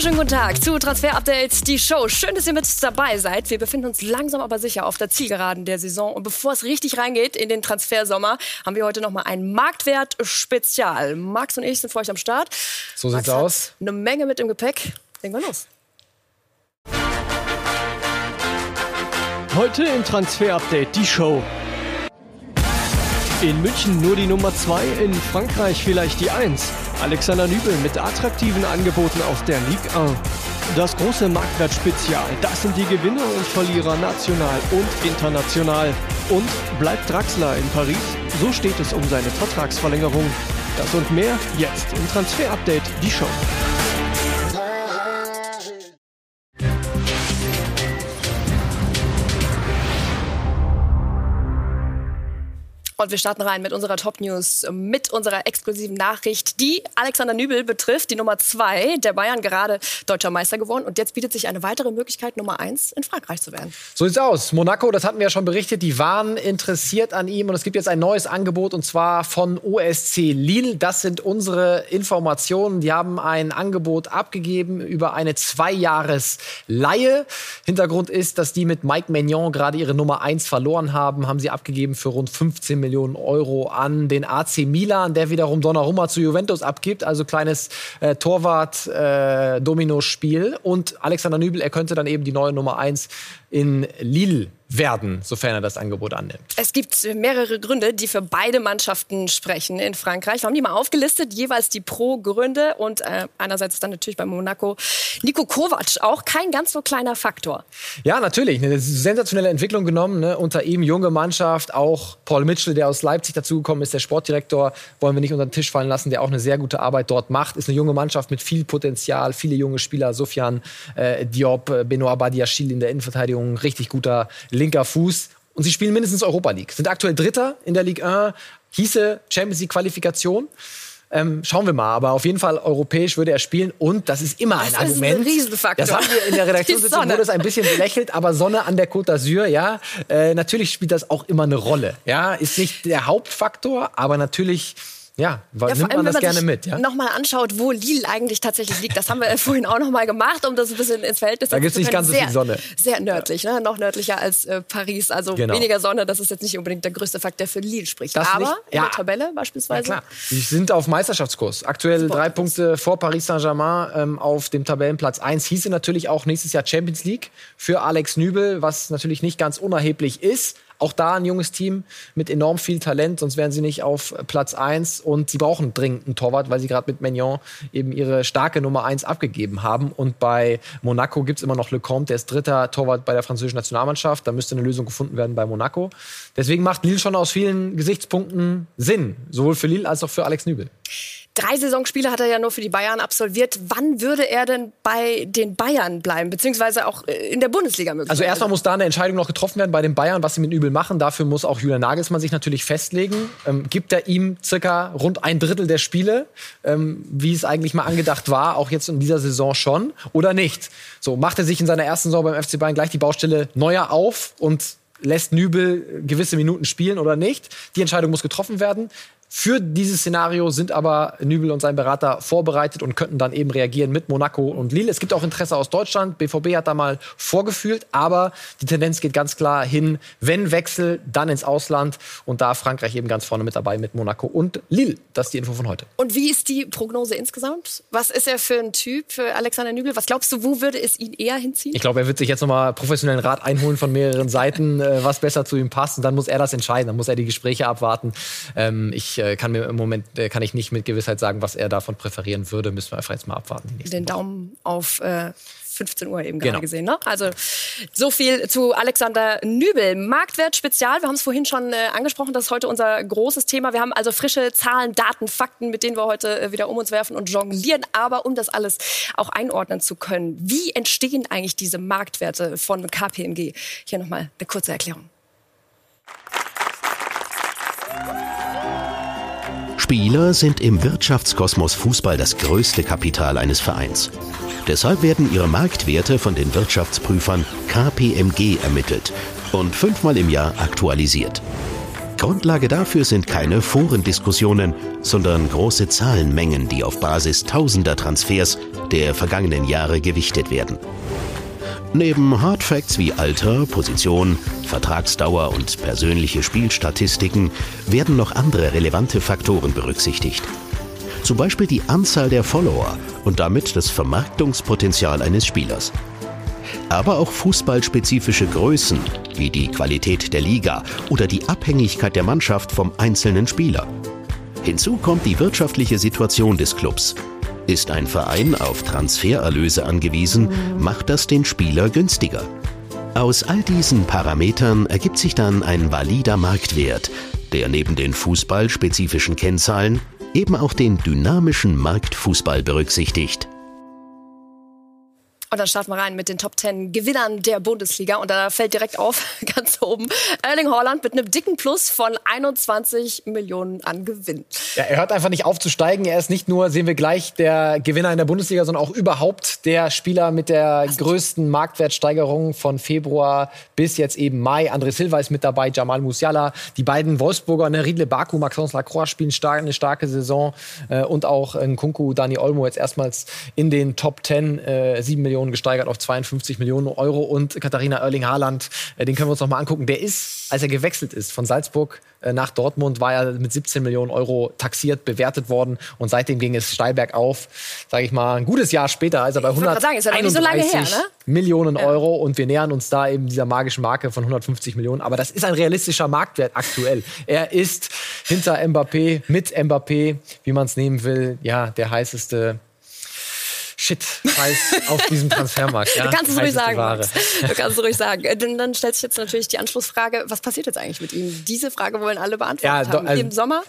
Wunderschönen guten Tag zu Transfer Updates, die Show. Schön, dass ihr mit dabei seid. Wir befinden uns langsam aber sicher auf der Zielgeraden der Saison. Und bevor es richtig reingeht in den Transfersommer, haben wir heute noch mal ein Marktwert-Spezial. Max und ich sind für euch am Start. So sieht's Max aus. Eine Menge mit im Gepäck. Legen wir los. Heute im Transfer Update die Show. In München nur die Nummer 2, in Frankreich vielleicht die 1. Alexander Nübel mit attraktiven Angeboten aus der Ligue 1. Das große Marktwert-Spezial, das sind die Gewinner und Verlierer national und international. Und bleibt Draxler in Paris? So steht es um seine Vertragsverlängerung. Das und mehr jetzt im Transfer-Update, die Show. Und wir starten rein mit unserer Top News, mit unserer exklusiven Nachricht, die Alexander Nübel betrifft, die Nummer zwei der Bayern, gerade deutscher Meister geworden. Und jetzt bietet sich eine weitere Möglichkeit, Nummer eins in Frankreich zu werden. So sieht's aus. Monaco, das hatten wir ja schon berichtet, die waren interessiert an ihm. Und es gibt jetzt ein neues Angebot und zwar von OSC Lille. Das sind unsere Informationen. Die haben ein Angebot abgegeben über eine Zweijahres-Leihe. Hintergrund ist, dass die mit Mike Maignan gerade ihre Nummer eins verloren haben. Haben sie abgegeben für rund 15 Millionen Millionen Euro an den AC Milan, der wiederum Donnarumma zu Juventus abgibt. Also kleines äh, Torwart-Domino-Spiel. Äh, und Alexander Nübel, er könnte dann eben die neue Nummer 1 in Lille werden, sofern er das Angebot annimmt. Es gibt mehrere Gründe, die für beide Mannschaften sprechen in Frankreich. Wir haben die mal aufgelistet, jeweils die Pro-Gründe und äh, einerseits dann natürlich bei Monaco Nico Kovac, auch kein ganz so kleiner Faktor. Ja, natürlich, eine sensationelle Entwicklung genommen, ne? unter ihm junge Mannschaft, auch Paul Mitchell, der aus Leipzig dazugekommen ist, der Sportdirektor, wollen wir nicht unter den Tisch fallen lassen, der auch eine sehr gute Arbeit dort macht, ist eine junge Mannschaft mit viel Potenzial, viele junge Spieler, Sofian äh, Diop, Benoit Badiachil in der Innenverteidigung, richtig guter linker Fuß. Und sie spielen mindestens Europa League. Sind aktuell Dritter in der Ligue 1. Hieße Champions League Qualifikation. Ähm, schauen wir mal. Aber auf jeden Fall europäisch würde er spielen. Und das ist immer ein das Argument. Das ist ein Riesenfaktor. Das haben wir in der Redaktionssitzung, wurde es ein bisschen belächelt. Aber Sonne an der Côte d'Azur, ja. Äh, natürlich spielt das auch immer eine Rolle. Ja, ist nicht der Hauptfaktor, aber natürlich ja, weil ja, nimmt allem, man das gerne mit. Ja? Nochmal anschaut, wo Lille eigentlich tatsächlich liegt. Das haben wir vorhin auch nochmal gemacht, um das ein bisschen ins Verhältnis zu Da gibt es nicht ganz so viel Sonne. Sehr nördlich, ne? noch nördlicher als äh, Paris. Also genau. weniger Sonne, das ist jetzt nicht unbedingt der größte Fakt, der für Lille spricht. Das Aber nicht, ja. in der Tabelle beispielsweise. Ja, klar. Sie sind auf Meisterschaftskurs. Aktuell Super. drei Punkte vor Paris Saint-Germain ähm, auf dem Tabellenplatz 1. Hieße natürlich auch nächstes Jahr Champions League für Alex Nübel, was natürlich nicht ganz unerheblich ist. Auch da ein junges Team mit enorm viel Talent, sonst wären sie nicht auf Platz 1. Und sie brauchen dringend einen Torwart, weil sie gerade mit Magnon eben ihre starke Nummer 1 abgegeben haben. Und bei Monaco gibt es immer noch Lecomte, der ist dritter Torwart bei der französischen Nationalmannschaft. Da müsste eine Lösung gefunden werden bei Monaco. Deswegen macht Lille schon aus vielen Gesichtspunkten Sinn, sowohl für Lille als auch für Alex Nübel. Drei Saisonspiele hat er ja nur für die Bayern absolviert. Wann würde er denn bei den Bayern bleiben, beziehungsweise auch äh, in der Bundesliga möglich? Also erstmal muss da eine Entscheidung noch getroffen werden bei den Bayern, was sie mit Übel machen. Dafür muss auch Julian Nagelsmann sich natürlich festlegen. Ähm, gibt er ihm circa rund ein Drittel der Spiele, ähm, wie es eigentlich mal angedacht war, auch jetzt in dieser Saison schon, oder nicht? So macht er sich in seiner ersten Saison beim FC Bayern gleich die Baustelle neuer auf und lässt Nübel gewisse Minuten spielen oder nicht. Die Entscheidung muss getroffen werden. Für dieses Szenario sind aber Nübel und sein Berater vorbereitet und könnten dann eben reagieren mit Monaco und Lille. Es gibt auch Interesse aus Deutschland. BVB hat da mal vorgefühlt, aber die Tendenz geht ganz klar hin, wenn Wechsel, dann ins Ausland. Und da Frankreich eben ganz vorne mit dabei mit Monaco und Lille. Das ist die Info von heute. Und wie ist die Prognose insgesamt? Was ist er für ein Typ, für Alexander Nübel? Was glaubst du, wo würde es ihn eher hinziehen? Ich glaube, er wird sich jetzt nochmal professionellen Rat einholen von mehreren Seiten, äh, was besser zu ihm passt. Und dann muss er das entscheiden. Dann muss er die Gespräche abwarten. Ähm, ich äh, kann mir im Moment äh, kann ich nicht mit Gewissheit sagen, was er davon präferieren würde. Müssen wir einfach jetzt mal abwarten. Den Daumen auf äh, 15 Uhr eben genau. gerade gesehen. Ne? Also so viel zu Alexander Nübel. Marktwert Spezial, wir haben es vorhin schon äh, angesprochen, das ist heute unser großes Thema. Wir haben also frische Zahlen, Daten, Fakten, mit denen wir heute äh, wieder um uns werfen und jonglieren. Aber um das alles auch einordnen zu können, wie entstehen eigentlich diese Marktwerte von KPMG? Hier nochmal eine kurze Erklärung. Spieler sind im Wirtschaftskosmos Fußball das größte Kapital eines Vereins. Deshalb werden ihre Marktwerte von den Wirtschaftsprüfern KPMG ermittelt und fünfmal im Jahr aktualisiert. Grundlage dafür sind keine Forendiskussionen, sondern große Zahlenmengen, die auf Basis tausender Transfers der vergangenen Jahre gewichtet werden. Neben Hardfacts wie Alter, Position, Vertragsdauer und persönliche Spielstatistiken werden noch andere relevante Faktoren berücksichtigt. Zum Beispiel die Anzahl der Follower und damit das Vermarktungspotenzial eines Spielers. Aber auch fußballspezifische Größen wie die Qualität der Liga oder die Abhängigkeit der Mannschaft vom einzelnen Spieler. Hinzu kommt die wirtschaftliche Situation des Clubs. Ist ein Verein auf Transfererlöse angewiesen, macht das den Spieler günstiger. Aus all diesen Parametern ergibt sich dann ein valider Marktwert, der neben den fußballspezifischen Kennzahlen eben auch den dynamischen Marktfußball berücksichtigt. Und dann starten wir rein mit den Top 10 Gewinnern der Bundesliga. Und da fällt direkt auf, ganz oben, Erling Haaland mit einem dicken Plus von 21 Millionen an Gewinn. Ja, er hört einfach nicht auf zu steigen. Er ist nicht nur, sehen wir gleich, der Gewinner in der Bundesliga, sondern auch überhaupt der Spieler mit der Was? größten Marktwertsteigerung von Februar bis jetzt eben Mai. André Silva ist mit dabei, Jamal Musiala. Die beiden Wolfsburger, ne, Riedle Baku, Maxence Lacroix spielen stark, eine starke Saison. Äh, und auch Nkunku, Dani Olmo jetzt erstmals in den Top 10, äh, 7 Millionen Millionen gesteigert auf 52 Millionen Euro. Und Katharina Erling Haaland, äh, den können wir uns noch mal angucken. Der ist, als er gewechselt ist von Salzburg äh, nach Dortmund, war er mit 17 Millionen Euro taxiert, bewertet worden. Und seitdem ging es steil bergauf. Sage ich mal, ein gutes Jahr später, als er bei 131 so her, ne? Millionen Euro. Und wir nähern uns da eben dieser magischen Marke von 150 Millionen. Aber das ist ein realistischer Marktwert aktuell. Er ist hinter Mbappé, mit Mbappé, wie man es nehmen will, ja, der heißeste Shit-Preis auf diesem Transfermarkt. Ja, du kannst es ruhig sagen. Du kannst es ruhig sagen. Äh, dann stellt sich jetzt natürlich die Anschlussfrage, was passiert jetzt eigentlich mit ihm? Diese Frage wollen alle beantworten ja, haben. Also, Im Sommer?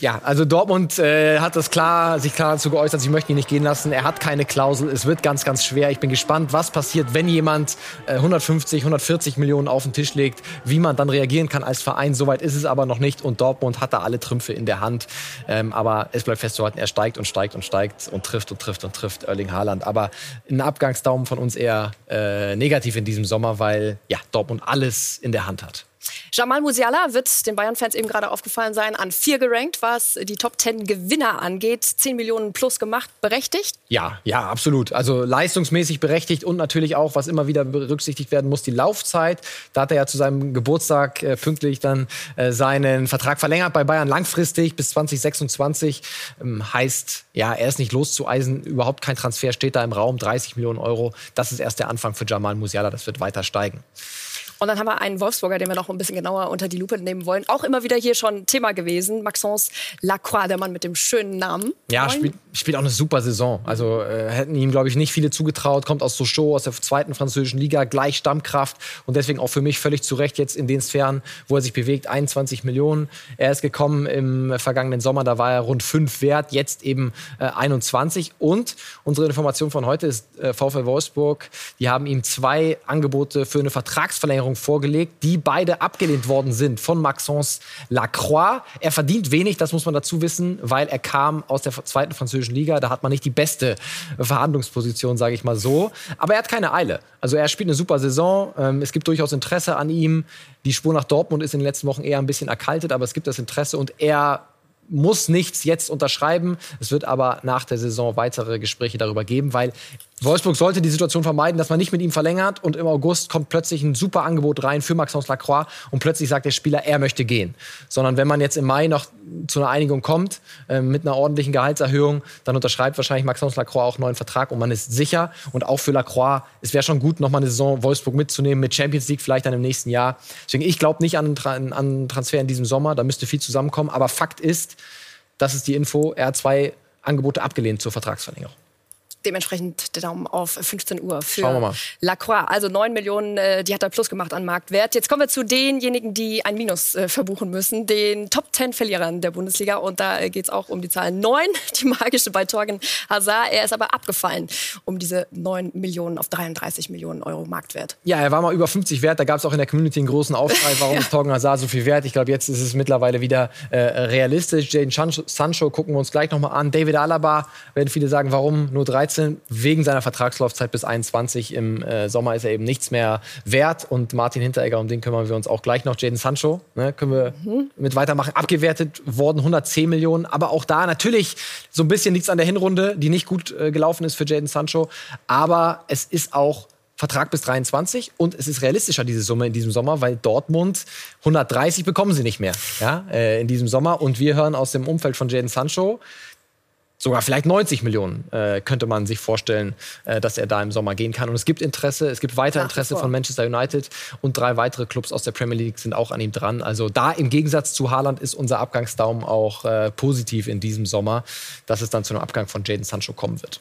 Ja, also Dortmund äh, hat das klar, sich klar dazu geäußert, sie möchten ihn nicht gehen lassen. Er hat keine Klausel. Es wird ganz, ganz schwer. Ich bin gespannt, was passiert, wenn jemand äh, 150, 140 Millionen auf den Tisch legt, wie man dann reagieren kann als Verein. Soweit ist es aber noch nicht und Dortmund hat da alle Trümpfe in der Hand. Ähm, aber es bleibt festzuhalten, er steigt und steigt und steigt und trifft und trifft und trifft Erling Haaland. Aber ein Abgangsdaumen von uns eher äh, negativ in diesem Sommer, weil ja Dortmund alles in der Hand hat. Jamal Musiala wird den Bayern-Fans eben gerade aufgefallen sein, an vier gerankt, was die Top 10 Gewinner angeht. 10 Millionen plus gemacht, berechtigt? Ja, ja, absolut. Also leistungsmäßig berechtigt und natürlich auch, was immer wieder berücksichtigt werden muss, die Laufzeit. Da hat er ja zu seinem Geburtstag äh, pünktlich dann äh, seinen Vertrag verlängert bei Bayern langfristig bis 2026. Ähm, heißt, ja, er ist nicht loszueisen, überhaupt kein Transfer steht da im Raum, 30 Millionen Euro. Das ist erst der Anfang für Jamal Musiala, das wird weiter steigen. Und dann haben wir einen Wolfsburger, den wir noch ein bisschen genauer unter die Lupe nehmen wollen. Auch immer wieder hier schon Thema gewesen. Maxence Lacroix, der Mann mit dem schönen Namen. Ja, spielt, spielt auch eine super Saison. Also äh, hätten ihm, glaube ich, nicht viele zugetraut. Kommt aus Sochaux, aus der zweiten französischen Liga, gleich Stammkraft. Und deswegen auch für mich völlig zu Recht jetzt in den Sphären, wo er sich bewegt. 21 Millionen. Er ist gekommen im vergangenen Sommer, da war er rund 5 wert. Jetzt eben äh, 21. Und unsere Information von heute ist äh, VfL Wolfsburg. Die haben ihm zwei Angebote für eine Vertragsverlängerung Forderungen vorgelegt, die beide abgelehnt worden sind von Maxence Lacroix. Er verdient wenig, das muss man dazu wissen, weil er kam aus der zweiten französischen Liga. Da hat man nicht die beste Verhandlungsposition, sage ich mal so. Aber er hat keine Eile. Also er spielt eine super Saison. Ähm, es gibt durchaus Interesse an ihm. Die Spur nach Dortmund ist in den letzten Wochen eher ein bisschen erkaltet, aber es gibt das Interesse und er muss nichts jetzt unterschreiben. Es wird aber nach der Saison weitere Gespräche darüber geben, weil Wolfsburg sollte die Situation vermeiden, dass man nicht mit ihm verlängert und im August kommt plötzlich ein super Angebot rein für Maxence Lacroix und plötzlich sagt der Spieler, er möchte gehen. Sondern wenn man jetzt im Mai noch zu einer Einigung kommt, äh, mit einer ordentlichen Gehaltserhöhung, dann unterschreibt wahrscheinlich Maxence Lacroix auch einen neuen Vertrag und man ist sicher. Und auch für Lacroix, es wäre schon gut, noch mal eine Saison Wolfsburg mitzunehmen mit Champions League vielleicht dann im nächsten Jahr. Deswegen, ich glaube nicht an einen Transfer in diesem Sommer, da müsste viel zusammenkommen. Aber Fakt ist, das ist die Info, er hat zwei Angebote abgelehnt zur Vertragsverlängerung dementsprechend der Daumen auf 15 Uhr für Lacroix. Also 9 Millionen, äh, die hat er plus gemacht an Marktwert. Jetzt kommen wir zu denjenigen, die ein Minus äh, verbuchen müssen, den Top 10 Verlierern der Bundesliga. Und da äh, geht es auch um die Zahl 9, die magische bei Torgen Hazard. Er ist aber abgefallen um diese 9 Millionen auf 33 Millionen Euro Marktwert. Ja, er war mal über 50 wert. Da gab es auch in der Community einen großen Aufschrei, warum ja. ist Torgen Hazard so viel wert. Ich glaube, jetzt ist es mittlerweile wieder äh, realistisch. Jaden Sancho gucken wir uns gleich nochmal an. David Alaba, werden viele sagen, warum nur 13 13. Wegen seiner Vertragslaufzeit bis 21. Im äh, Sommer ist er eben nichts mehr wert. Und Martin Hinteregger, um den kümmern wir uns auch gleich noch. Jaden Sancho, ne, können wir mhm. mit weitermachen. Abgewertet worden 110 Millionen. Aber auch da natürlich so ein bisschen nichts an der Hinrunde, die nicht gut äh, gelaufen ist für Jaden Sancho. Aber es ist auch Vertrag bis 23 und es ist realistischer, diese Summe in diesem Sommer, weil Dortmund 130 bekommen sie nicht mehr ja, äh, in diesem Sommer. Und wir hören aus dem Umfeld von Jaden Sancho, sogar vielleicht 90 Millionen äh, könnte man sich vorstellen, äh, dass er da im Sommer gehen kann. Und es gibt Interesse, es gibt weiter Interesse von Manchester United und drei weitere Clubs aus der Premier League sind auch an ihm dran. Also da im Gegensatz zu Haaland ist unser Abgangsdaum auch äh, positiv in diesem Sommer, dass es dann zu einem Abgang von Jaden Sancho kommen wird.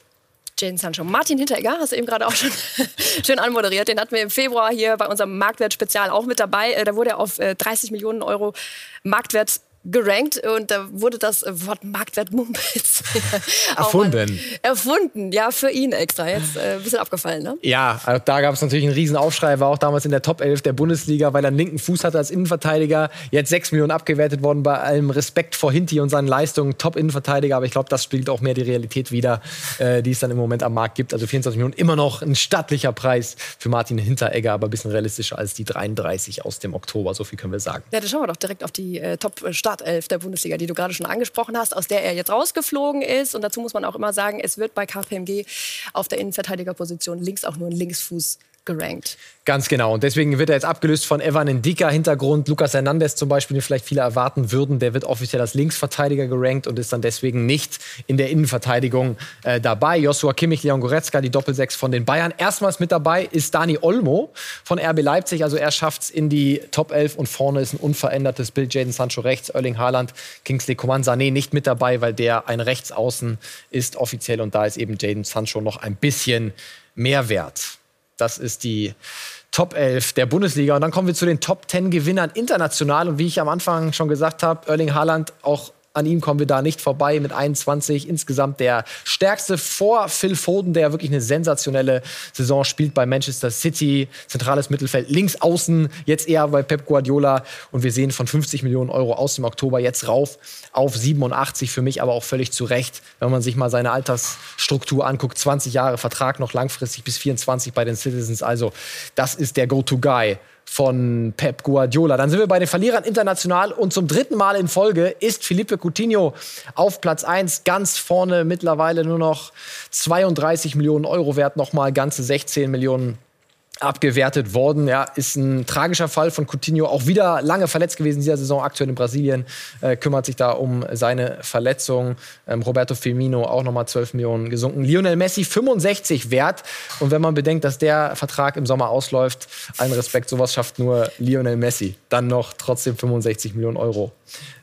Jaden Sancho. Martin Hinteregger, hast du eben gerade auch schon schön anmoderiert. Den hatten wir im Februar hier bei unserem Marktwert-Spezial auch mit dabei. Äh, da wurde er auf 30 äh, Millionen Euro Marktwert gerankt und da wurde das Wort Marktwert Mumpitz erfunden. erfunden, ja, für ihn extra. Jetzt äh, ein bisschen abgefallen, ne? Ja, also da gab es natürlich einen riesen Aufschrei, war auch damals in der Top 11 der Bundesliga, weil er einen linken Fuß hatte als Innenverteidiger. Jetzt 6 Millionen abgewertet worden bei allem Respekt vor Hinti und seinen Leistungen. Top-Innenverteidiger, aber ich glaube, das spielt auch mehr die Realität wider, äh, die es dann im Moment am Markt gibt. Also 24 Millionen, immer noch ein stattlicher Preis für Martin Hinteregger, aber ein bisschen realistischer als die 33 aus dem Oktober, so viel können wir sagen. Ja, dann schauen wir doch direkt auf die äh, Top-Start Startelf der Bundesliga, die du gerade schon angesprochen hast, aus der er jetzt rausgeflogen ist. Und dazu muss man auch immer sagen, es wird bei KPMG auf der Innenverteidigerposition links auch nur ein Linksfuß gerankt. Ganz genau. Und deswegen wird er jetzt abgelöst von Evan Ndika Hintergrund. Lukas Hernandez zum Beispiel, den vielleicht viele erwarten würden, der wird offiziell als Linksverteidiger gerankt und ist dann deswegen nicht in der Innenverteidigung äh, dabei. Joshua Kimmich, Leon Goretzka, die Doppelsechs von den Bayern. Erstmals mit dabei ist Dani Olmo von RB Leipzig. Also er schafft es in die Top 11 und vorne ist ein unverändertes Bild. Jaden Sancho rechts, Erling Haaland, Kingsley Coman, Sané nicht mit dabei, weil der ein Rechtsaußen ist offiziell und da ist eben Jaden Sancho noch ein bisschen mehr wert. Das ist die Top 11 der Bundesliga. Und dann kommen wir zu den Top 10 Gewinnern international. Und wie ich am Anfang schon gesagt habe, Erling Haaland auch an ihm kommen wir da nicht vorbei mit 21. Insgesamt der stärkste vor Phil Foden, der wirklich eine sensationelle Saison spielt bei Manchester City. Zentrales Mittelfeld, links außen, jetzt eher bei Pep Guardiola. Und wir sehen von 50 Millionen Euro aus dem Oktober jetzt rauf auf 87. Für mich aber auch völlig zu Recht, wenn man sich mal seine Altersstruktur anguckt. 20 Jahre Vertrag noch langfristig bis 24 bei den Citizens. Also das ist der Go-To-Guy von Pep Guardiola. Dann sind wir bei den Verlierern international und zum dritten Mal in Folge ist Felipe Coutinho auf Platz 1 ganz vorne mittlerweile nur noch 32 Millionen Euro wert, nochmal ganze 16 Millionen abgewertet worden. Ja, ist ein tragischer Fall von Coutinho, auch wieder lange verletzt gewesen in dieser Saison, aktuell in Brasilien, äh, kümmert sich da um seine Verletzung. Ähm, Roberto Firmino auch nochmal 12 Millionen gesunken. Lionel Messi 65 wert. Und wenn man bedenkt, dass der Vertrag im Sommer ausläuft, allen Respekt, sowas schafft nur Lionel Messi. Dann noch trotzdem 65 Millionen Euro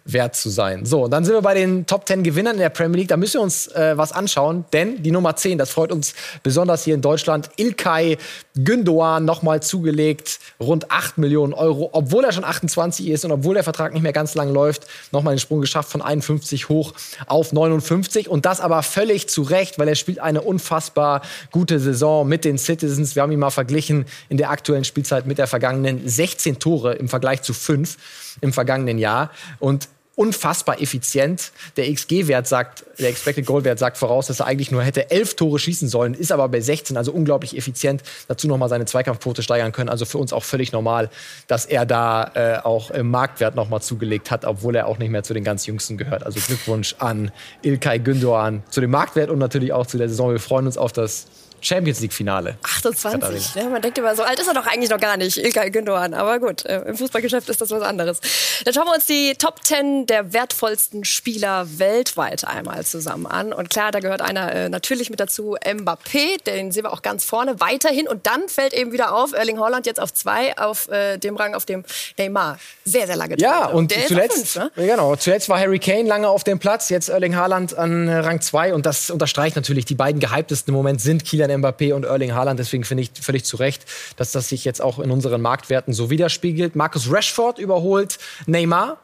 wert zu sein. So, dann sind wir bei den Top 10 Gewinnern in der Premier League. Da müssen wir uns äh, was anschauen, denn die Nummer 10, das freut uns besonders hier in Deutschland, Ilkay Gündoğan nochmal zugelegt, rund 8 Millionen Euro, obwohl er schon 28 ist und obwohl der Vertrag nicht mehr ganz lang läuft, nochmal den Sprung geschafft von 51 hoch auf 59 und das aber völlig zu Recht, weil er spielt eine unfassbar gute Saison mit den Citizens. Wir haben ihn mal verglichen in der aktuellen Spielzeit mit der vergangenen 16 Tore im Vergleich zu 5 im vergangenen Jahr und unfassbar effizient. Der XG-Wert sagt, der Expected Goal-Wert sagt voraus, dass er eigentlich nur hätte elf Tore schießen sollen, ist aber bei 16, also unglaublich effizient. Dazu nochmal seine Zweikampfquote steigern können. Also für uns auch völlig normal, dass er da äh, auch im Marktwert nochmal zugelegt hat, obwohl er auch nicht mehr zu den ganz Jüngsten gehört. Also Glückwunsch an Ilkay Gündoğan zu dem Marktwert und natürlich auch zu der Saison. Wir freuen uns auf das Champions League Finale. 28. Ja, man denkt immer, so alt ist er doch eigentlich noch gar nicht, Ilkay Gündoğan. Aber gut, äh, im Fußballgeschäft ist das was anderes. Dann schauen wir uns die Top 10 der wertvollsten Spieler weltweit einmal zusammen an. Und klar, da gehört einer äh, natürlich mit dazu, Mbappé. Den sehen wir auch ganz vorne weiterhin. Und dann fällt eben wieder auf, Erling Holland jetzt auf zwei, auf äh, dem Rang, auf dem Neymar sehr, sehr lange Ja, und der zuletzt, fünf, ne? genau, zuletzt war Harry Kane lange auf dem Platz, jetzt Erling Haaland an Rang 2. Und das unterstreicht natürlich, die beiden gehyptesten im Moment sind Kieler Kylian Mbappé und Erling Haaland. Deswegen finde ich völlig zu Recht, dass das sich jetzt auch in unseren Marktwerten so widerspiegelt. Marcus Rashford überholt Neymar.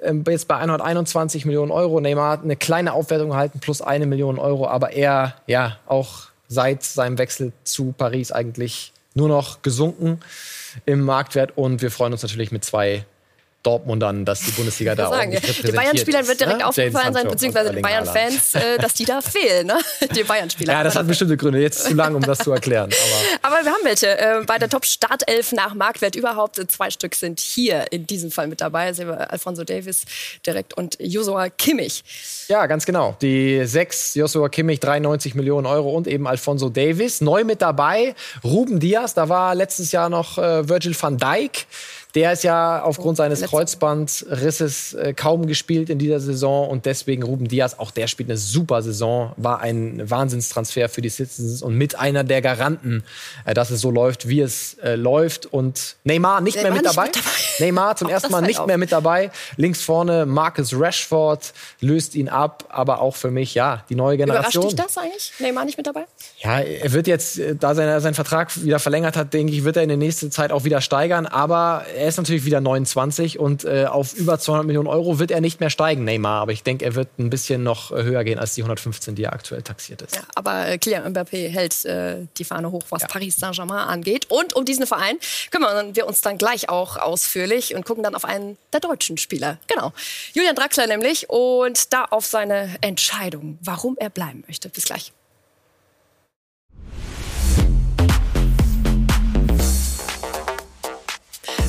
Ähm, jetzt bei 121 Millionen Euro. Neymar hat eine kleine Aufwertung erhalten, plus eine Million Euro. Aber er, ja, auch seit seinem Wechsel zu Paris eigentlich nur noch gesunken im Marktwert. Und wir freuen uns natürlich mit zwei Dortmundern, dass die Bundesliga da sagen, ordentlich Die Bayern-Spielern wird direkt ne? aufgefallen sein, beziehungsweise den Bayern-Fans, äh, dass die da fehlen, ne? Die Bayern-Spieler. Ja, das hat bestimmte Gründe. Jetzt zu lang, um das zu erklären. Aber, Aber wir haben welche. Äh, bei der Top-Startelf nach Marktwert überhaupt. Zwei Stück sind hier in diesem Fall mit dabei. Wir Alfonso Davis direkt und Joshua Kimmich. ja, ganz genau. Die sechs, Joshua Kimmich, 93 Millionen Euro und eben Alfonso Davis. Neu mit dabei, Ruben Diaz. Da war letztes Jahr noch äh, Virgil van Dijk. Der ist ja aufgrund seines letzte- Kreuzbandrisses äh, kaum gespielt in dieser Saison und deswegen Ruben Diaz, auch der spielt eine super Saison, war ein Wahnsinnstransfer für die Citizens und mit einer der Garanten, äh, dass es so läuft, wie es äh, läuft. Und Neymar nicht mehr mit dabei. mit dabei. Neymar zum Auch ersten Mal nicht auf. mehr mit dabei. Links vorne Marcus Rashford löst ihn ab, aber auch für mich, ja, die neue Überrascht Generation. dich das eigentlich? Neymar nicht mit dabei? Ja, er wird jetzt, da sein, sein Vertrag wieder verlängert hat, denke ich, wird er in der nächsten Zeit auch wieder steigern. Aber er ist natürlich wieder 29 und äh, auf über 200 Millionen Euro wird er nicht mehr steigen, Neymar. Aber ich denke, er wird ein bisschen noch äh, höher gehen als die 115, die er aktuell taxiert ist. Ja, aber äh, Kylian Mbappé hält äh, die Fahne hoch, was Paris Saint-Germain angeht. Und um diesen Verein kümmern wir uns dann gleich auch ausführlich und gucken dann auf einen der deutschen Spieler. Genau. Julian Draxler nämlich und da auf seine Entscheidung, warum er bleiben möchte. Bis gleich.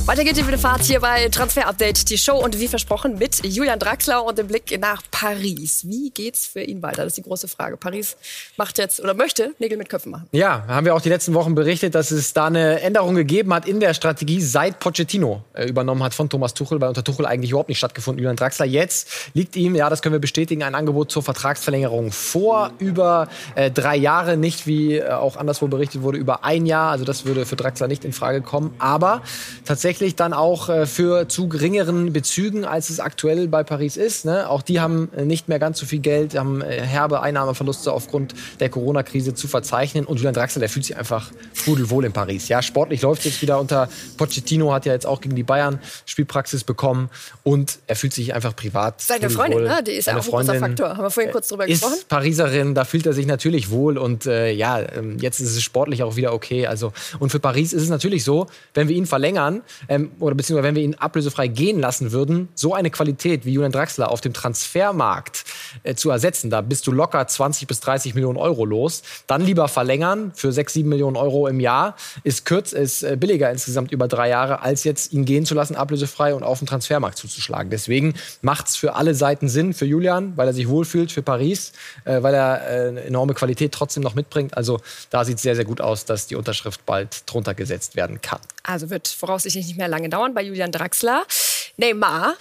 Weiter geht die wilde Fahrt hier bei Transfer Update, die Show und wie versprochen mit Julian Draxler und dem Blick nach Paris. Wie geht's für ihn weiter? Das ist die große Frage. Paris macht jetzt oder möchte Nägel mit Köpfen machen. Ja, haben wir auch die letzten Wochen berichtet, dass es da eine Änderung gegeben hat in der Strategie, seit Pochettino äh, übernommen hat von Thomas Tuchel, weil unter Tuchel eigentlich überhaupt nicht stattgefunden. Julian Draxler jetzt liegt ihm, ja, das können wir bestätigen, ein Angebot zur Vertragsverlängerung vor über äh, drei Jahre, nicht wie äh, auch anderswo berichtet wurde über ein Jahr. Also das würde für Draxler nicht in Frage kommen, aber tatsächlich dann auch äh, für zu geringeren Bezügen, als es aktuell bei Paris ist. Ne? Auch die haben äh, nicht mehr ganz so viel Geld, haben äh, herbe Einnahmeverluste aufgrund der Corona-Krise zu verzeichnen. Und Julian Draxler, der fühlt sich einfach pudelwohl in Paris. Ja, sportlich läuft jetzt wieder unter Pochettino, hat ja jetzt auch gegen die Bayern Spielpraxis bekommen und er fühlt sich einfach privat Seine. Freundin, ne? die ist ja auch ein großer Faktor. Haben wir vorhin kurz drüber ist gesprochen? Pariserin, da fühlt er sich natürlich wohl und äh, ja, ähm, jetzt ist es sportlich auch wieder okay. Also und für Paris ist es natürlich so, wenn wir ihn verlängern ähm, oder beziehungsweise wenn wir ihn ablösefrei gehen lassen würden, so eine Qualität wie Julian Draxler auf dem Transfermarkt äh, zu ersetzen, da bist du locker 20 bis 30 Millionen Euro los. Dann lieber verlängern für 6, 7 Millionen Euro im Jahr ist kürz, ist äh, billiger insgesamt über drei Jahre, als jetzt ihn gehen zu lassen, ablösefrei und auf den Transfermarkt zuzuschlagen. Deswegen macht es für alle Seiten Sinn, für Julian, weil er sich wohlfühlt, für Paris, äh, weil er eine enorme Qualität trotzdem noch mitbringt. Also da sieht es sehr, sehr gut aus, dass die Unterschrift bald drunter gesetzt werden kann. Also wird voraussichtlich nicht mehr lange dauern bei Julian Draxler. Neymar,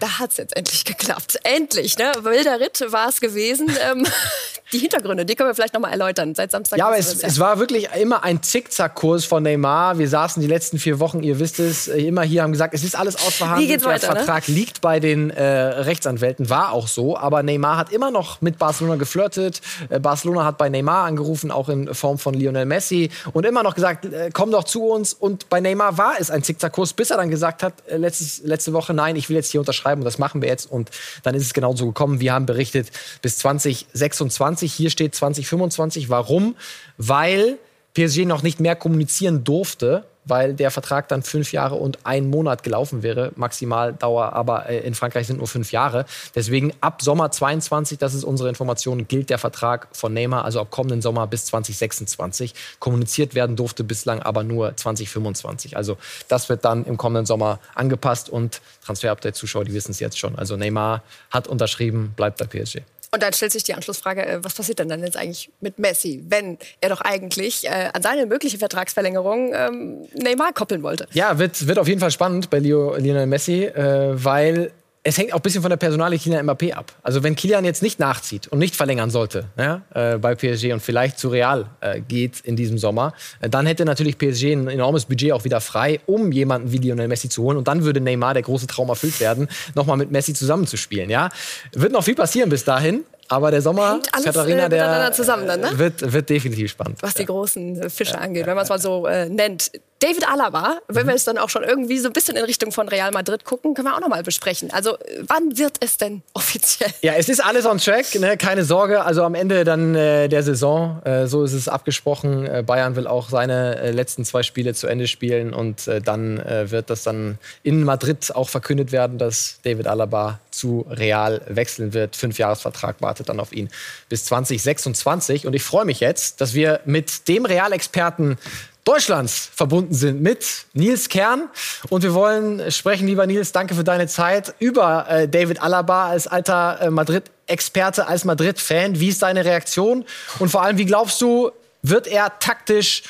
da hat es jetzt endlich geklappt. Endlich, ne? Wilder Ritt war es gewesen. Ähm, die Hintergründe, die können wir vielleicht noch mal erläutern. Seit Samstag. Ja, aber es, es war wirklich immer ein Zickzackkurs von Neymar. Wir saßen die letzten vier Wochen, ihr wisst es, äh, immer hier, haben gesagt, es ist alles ausverhandelt. Geht's weiter, Der ne? Vertrag liegt bei den äh, Rechtsanwälten, war auch so. Aber Neymar hat immer noch mit Barcelona geflirtet. Äh, Barcelona hat bei Neymar angerufen, auch in Form von Lionel Messi. Und immer noch gesagt, äh, komm doch zu uns. Und bei Neymar war es ein Zickzackkurs, bis er dann gesagt hat, äh, letztes, letzte Woche, nein, ich will jetzt hier unterschreiben und das machen wir jetzt. Und dann ist es genauso gekommen. Wir haben berichtet, bis 2026. Hier steht 2025. Warum? Weil PSG noch nicht mehr kommunizieren durfte, weil der Vertrag dann fünf Jahre und ein Monat gelaufen wäre. Maximaldauer aber äh, in Frankreich sind nur fünf Jahre. Deswegen ab Sommer 22, das ist unsere Information, gilt der Vertrag von Neymar, also ab kommenden Sommer bis 2026. Kommuniziert werden durfte bislang aber nur 2025. Also das wird dann im kommenden Sommer angepasst und Transfer-Update-Zuschauer, die wissen es jetzt schon. Also Neymar hat unterschrieben, bleibt bei PSG. Und dann stellt sich die Anschlussfrage, äh, was passiert denn dann jetzt eigentlich mit Messi, wenn er doch eigentlich äh, an seine mögliche Vertragsverlängerung ähm, Neymar koppeln wollte? Ja, wird, wird auf jeden Fall spannend bei Leo, Lionel Messi, äh, weil es hängt auch ein bisschen von der Personalie Kylian Mbappé ab. Also wenn Kylian jetzt nicht nachzieht und nicht verlängern sollte ja, äh, bei PSG und vielleicht zu Real äh, geht in diesem Sommer, äh, dann hätte natürlich PSG ein enormes Budget auch wieder frei, um jemanden wie Lionel Messi zu holen. Und dann würde Neymar, der große Traum erfüllt werden, nochmal mit Messi zusammenzuspielen. Ja? Wird noch viel passieren bis dahin. Aber der Sommer, Hängt alles, Katharina, äh, der zusammen dann, ne? wird, wird definitiv spannend. was die großen Fische angeht, wenn man es mal so äh, nennt. David Alaba, wenn wir es dann auch schon irgendwie so ein bisschen in Richtung von Real Madrid gucken, können wir auch noch mal besprechen. Also wann wird es denn offiziell? Ja, es ist alles on track, ne? keine Sorge. Also am Ende dann äh, der Saison, äh, so ist es abgesprochen. Äh, Bayern will auch seine äh, letzten zwei Spiele zu Ende spielen und äh, dann äh, wird das dann in Madrid auch verkündet werden, dass David Alaba zu Real wechseln wird. Fünfjahresvertrag wartet dann auf ihn bis 2026. Und ich freue mich jetzt, dass wir mit dem Real-Experten Deutschlands verbunden sind mit Nils Kern. Und wir wollen sprechen, lieber Nils, danke für deine Zeit, über äh, David Alaba als alter äh, Madrid-Experte, als Madrid-Fan. Wie ist deine Reaktion? Und vor allem, wie glaubst du, wird er taktisch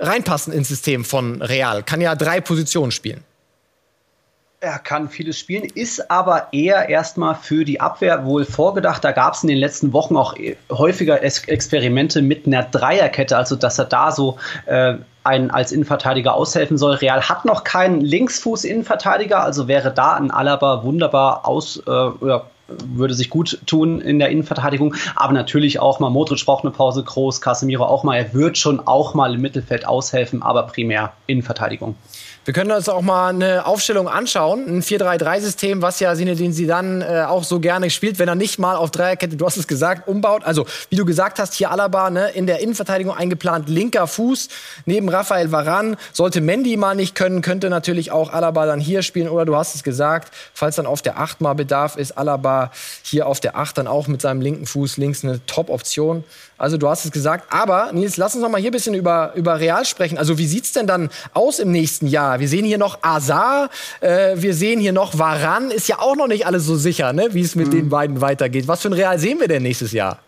reinpassen ins System von Real? Kann ja drei Positionen spielen. Er kann vieles spielen, ist aber eher erstmal für die Abwehr wohl vorgedacht. Da gab es in den letzten Wochen auch häufiger Experimente mit einer Dreierkette, also dass er da so äh, einen als Innenverteidiger aushelfen soll. Real hat noch keinen Linksfuß-Innenverteidiger, also wäre da ein Alaba wunderbar aus, äh, ja, würde sich gut tun in der Innenverteidigung. Aber natürlich auch mal Modric braucht eine Pause, Groß, Casemiro auch mal. Er wird schon auch mal im Mittelfeld aushelfen, aber primär Innenverteidigung. Wir können uns auch mal eine Aufstellung anschauen. Ein 4-3-3-System, was ja Zinedine Zidane äh, auch so gerne spielt, wenn er nicht mal auf Dreierkette, du hast es gesagt, umbaut. Also, wie du gesagt hast, hier Alaba ne, in der Innenverteidigung eingeplant, linker Fuß neben Rafael Varan. Sollte Mendy mal nicht können, könnte natürlich auch Alaba dann hier spielen. Oder du hast es gesagt, falls dann auf der 8 mal Bedarf ist, Alaba hier auf der 8 dann auch mit seinem linken Fuß links eine Top-Option. Also du hast es gesagt. Aber Nils, lass uns noch mal hier ein bisschen über, über Real sprechen. Also wie sieht's denn dann aus im nächsten Jahr? Wir sehen hier noch Azar, äh, wir sehen hier noch Varan. Ist ja auch noch nicht alles so sicher, ne? wie es mit mhm. den beiden weitergeht. Was für ein Real sehen wir denn nächstes Jahr?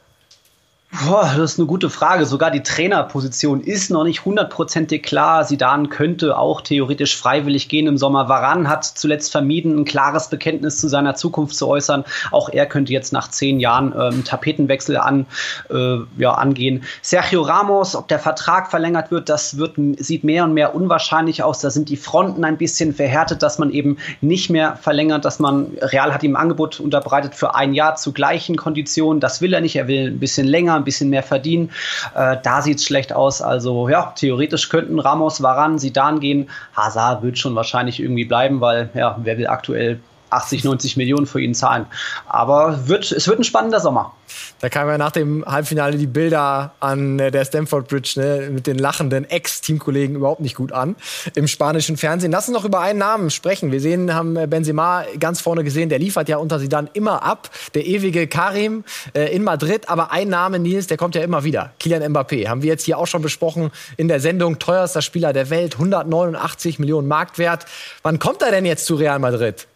Boah, das ist eine gute Frage. Sogar die Trainerposition ist noch nicht hundertprozentig klar. Sidan könnte auch theoretisch freiwillig gehen im Sommer. Varan hat zuletzt vermieden, ein klares Bekenntnis zu seiner Zukunft zu äußern. Auch er könnte jetzt nach zehn Jahren ähm, Tapetenwechsel an, äh, ja, angehen. Sergio Ramos, ob der Vertrag verlängert wird, das wird, sieht mehr und mehr unwahrscheinlich aus. Da sind die Fronten ein bisschen verhärtet, dass man eben nicht mehr verlängert, dass man, Real hat ihm ein Angebot unterbreitet für ein Jahr zu gleichen Konditionen. Das will er nicht. Er will ein bisschen länger ein bisschen mehr verdienen. Äh, da sieht es schlecht aus. Also ja, theoretisch könnten Ramos, Varan, Sidan gehen. Hazard wird schon wahrscheinlich irgendwie bleiben, weil ja, wer will aktuell 80, 90 Millionen für ihn zahlen. Aber wird, es wird ein spannender Sommer. Da kamen ja nach dem Halbfinale die Bilder an äh, der Stamford Bridge ne, mit den lachenden Ex-Teamkollegen überhaupt nicht gut an im spanischen Fernsehen. Lass uns noch über einen Namen sprechen. Wir sehen, haben äh, Benzema ganz vorne gesehen, der liefert ja unter sie dann immer ab. Der ewige Karim äh, in Madrid. Aber ein Name, Nils, der kommt ja immer wieder. Kylian Mbappé. Haben wir jetzt hier auch schon besprochen in der Sendung. Teuerster Spieler der Welt, 189 Millionen Marktwert. Wann kommt er denn jetzt zu Real Madrid?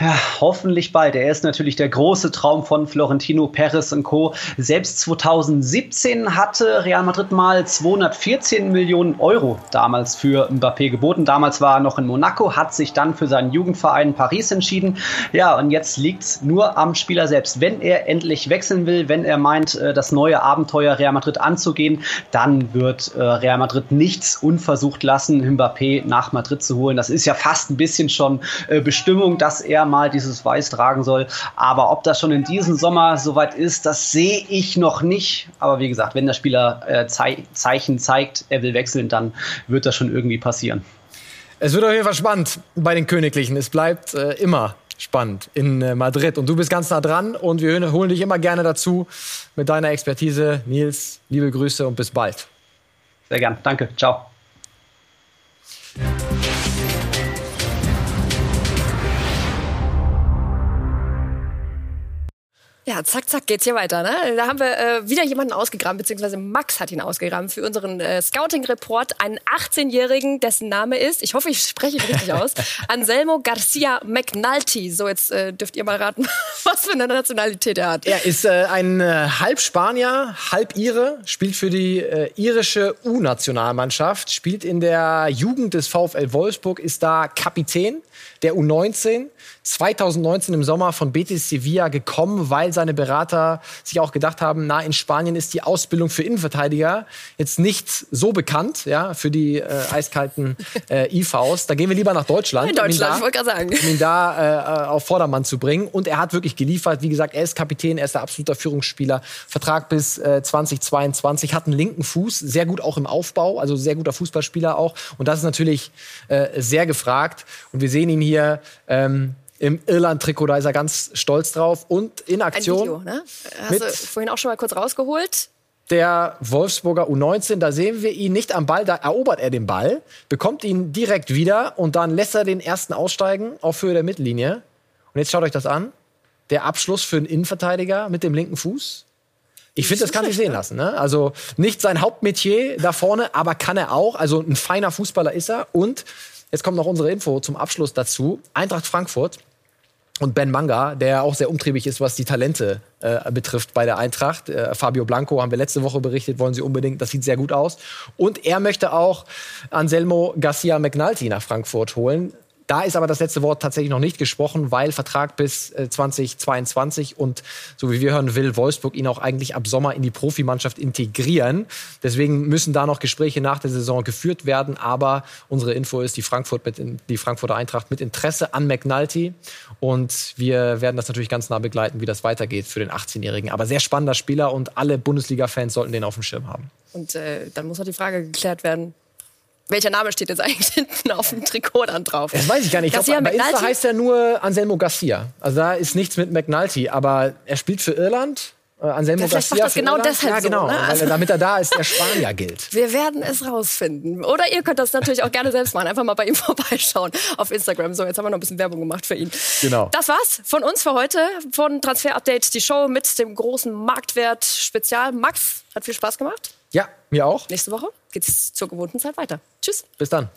Ja, hoffentlich bald. Er ist natürlich der große Traum von Florentino Perez und Co. Selbst 2017 hatte Real Madrid mal 214 Millionen Euro damals für Mbappé geboten. Damals war er noch in Monaco, hat sich dann für seinen Jugendverein Paris entschieden. Ja, und jetzt liegt es nur am Spieler selbst. Wenn er endlich wechseln will, wenn er meint, äh, das neue Abenteuer Real Madrid anzugehen, dann wird äh, Real Madrid nichts unversucht lassen, Mbappé nach Madrid zu holen. Das ist ja fast ein bisschen schon äh, Bestimmung, dass er er mal dieses Weiß tragen soll. Aber ob das schon in diesem Sommer soweit ist, das sehe ich noch nicht. Aber wie gesagt, wenn der Spieler äh, Zeichen zeigt, er will wechseln, dann wird das schon irgendwie passieren. Es wird auf jeden Fall spannend bei den Königlichen. Es bleibt äh, immer spannend in äh, Madrid. Und du bist ganz nah dran und wir holen dich immer gerne dazu mit deiner Expertise. Nils, liebe Grüße und bis bald. Sehr gern. Danke. Ciao. Ja, zack, zack, geht's hier weiter. Ne? Da haben wir äh, wieder jemanden ausgegraben, beziehungsweise Max hat ihn ausgegraben für unseren äh, Scouting-Report. Einen 18-Jährigen, dessen Name ist, ich hoffe, ich spreche ihn richtig aus, Anselmo Garcia McNulty. So, jetzt äh, dürft ihr mal raten, was für eine Nationalität er hat. Er ist äh, ein äh, halb Spanier, halb Ire, spielt für die äh, irische U-Nationalmannschaft, spielt in der Jugend des VfL Wolfsburg, ist da Kapitän der U19. 2019 im Sommer von Betis Sevilla gekommen, weil weil seine Berater sich auch gedacht haben, na, in Spanien ist die Ausbildung für Innenverteidiger jetzt nicht so bekannt, ja, für die äh, eiskalten äh, IVs. Da gehen wir lieber nach Deutschland. In Deutschland, um ich wollte gerade sagen. Um ihn da äh, auf Vordermann zu bringen. Und er hat wirklich geliefert. Wie gesagt, er ist Kapitän, er ist der absoluter Führungsspieler. Vertrag bis äh, 2022, hat einen linken Fuß, sehr gut auch im Aufbau, also sehr guter Fußballspieler auch. Und das ist natürlich äh, sehr gefragt. Und wir sehen ihn hier ähm, im Irland-Trikot, da ist er ganz stolz drauf. Und in Aktion. Ein Video, ne? Hast du vorhin auch schon mal kurz rausgeholt? der Wolfsburger U19. Da sehen wir ihn nicht am Ball, da erobert er den Ball, bekommt ihn direkt wieder und dann lässt er den ersten aussteigen auf Höhe der Mittellinie. Und jetzt schaut euch das an. Der Abschluss für einen Innenverteidiger mit dem linken Fuß. Ich finde, das kann sich sehen ne? lassen. Ne? Also nicht sein Hauptmetier da vorne, aber kann er auch. Also ein feiner Fußballer ist er. Und jetzt kommt noch unsere Info zum Abschluss dazu. Eintracht Frankfurt und Ben Manga, der auch sehr umtriebig ist, was die Talente äh, betrifft bei der Eintracht. Äh, Fabio Blanco haben wir letzte Woche berichtet, wollen sie unbedingt. Das sieht sehr gut aus. Und er möchte auch Anselmo Garcia McNulty nach Frankfurt holen. Da ist aber das letzte Wort tatsächlich noch nicht gesprochen, weil Vertrag bis 2022 äh, und so wie wir hören, will Wolfsburg ihn auch eigentlich ab Sommer in die Profimannschaft integrieren. Deswegen müssen da noch Gespräche nach der Saison geführt werden. Aber unsere Info ist die, Frankfurt mit die Frankfurter Eintracht mit Interesse an McNulty. Und wir werden das natürlich ganz nah begleiten, wie das weitergeht für den 18-Jährigen. Aber sehr spannender Spieler und alle Bundesliga-Fans sollten den auf dem Schirm haben. Und äh, dann muss noch die Frage geklärt werden, welcher Name steht jetzt eigentlich hinten auf dem Trikot dann drauf? Das weiß ich gar nicht. Ich glaub, bei Insta heißt er nur Anselmo Garcia. Also da ist nichts mit McNulty. Aber er spielt für Irland. Äh, Anselmo ja, vielleicht Garcia macht das genau Irland. deshalb ja, genau, so, ne? weil er, damit er da ist, der Spanier gilt. Wir werden es rausfinden. Oder ihr könnt das natürlich auch gerne selbst machen. Einfach mal bei ihm vorbeischauen auf Instagram. So, jetzt haben wir noch ein bisschen Werbung gemacht für ihn. Genau. Das war's von uns für heute. Von Transfer Update, die Show mit dem großen Marktwert-Spezial. Max, hat viel Spaß gemacht. Ja, mir auch. Nächste Woche geht's zur gewohnten Zeit weiter. Tschüss. Bis dann.